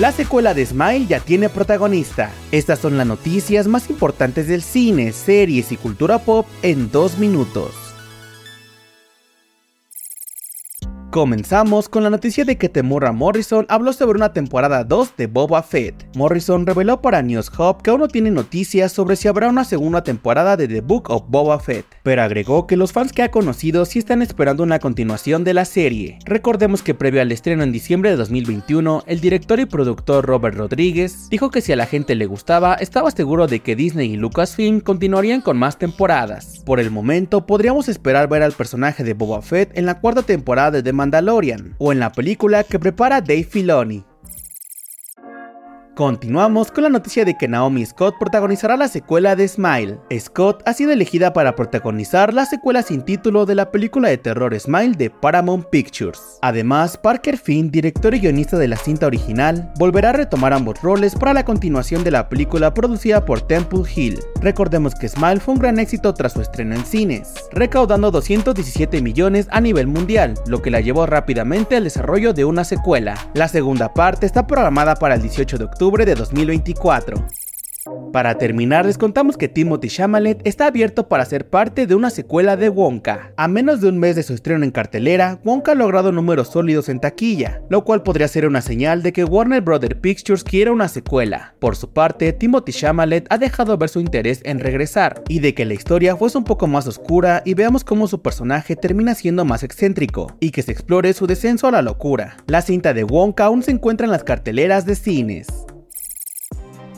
La secuela de Smile ya tiene protagonista. Estas son las noticias más importantes del cine, series y cultura pop en dos minutos. Comenzamos con la noticia de que Temurra Morrison habló sobre una temporada 2 de Boba Fett. Morrison reveló para News Hub que aún no tiene noticias sobre si habrá una segunda temporada de The Book of Boba Fett, pero agregó que los fans que ha conocido sí están esperando una continuación de la serie. Recordemos que previo al estreno en diciembre de 2021, el director y productor Robert Rodríguez dijo que si a la gente le gustaba, estaba seguro de que Disney y Lucasfilm continuarían con más temporadas. Por el momento, podríamos esperar ver al personaje de Boba Fett en la cuarta temporada de The Mandalorian o en la película que prepara Dave Filoni. Continuamos con la noticia de que Naomi Scott protagonizará la secuela de Smile. Scott ha sido elegida para protagonizar la secuela sin título de la película de terror Smile de Paramount Pictures. Además, Parker Finn, director y guionista de la cinta original, volverá a retomar ambos roles para la continuación de la película producida por Temple Hill. Recordemos que Smile fue un gran éxito tras su estreno en cines, recaudando 217 millones a nivel mundial, lo que la llevó rápidamente al desarrollo de una secuela. La segunda parte está programada para el 18 de octubre de 2024. Para terminar, les contamos que Timothy Chalamet está abierto para ser parte de una secuela de Wonka. A menos de un mes de su estreno en cartelera, Wonka ha logrado números sólidos en taquilla, lo cual podría ser una señal de que Warner Brothers Pictures quiere una secuela. Por su parte, Timothy Chalamet ha dejado ver su interés en regresar, y de que la historia fuese un poco más oscura y veamos cómo su personaje termina siendo más excéntrico, y que se explore su descenso a la locura. La cinta de Wonka aún se encuentra en las carteleras de cines.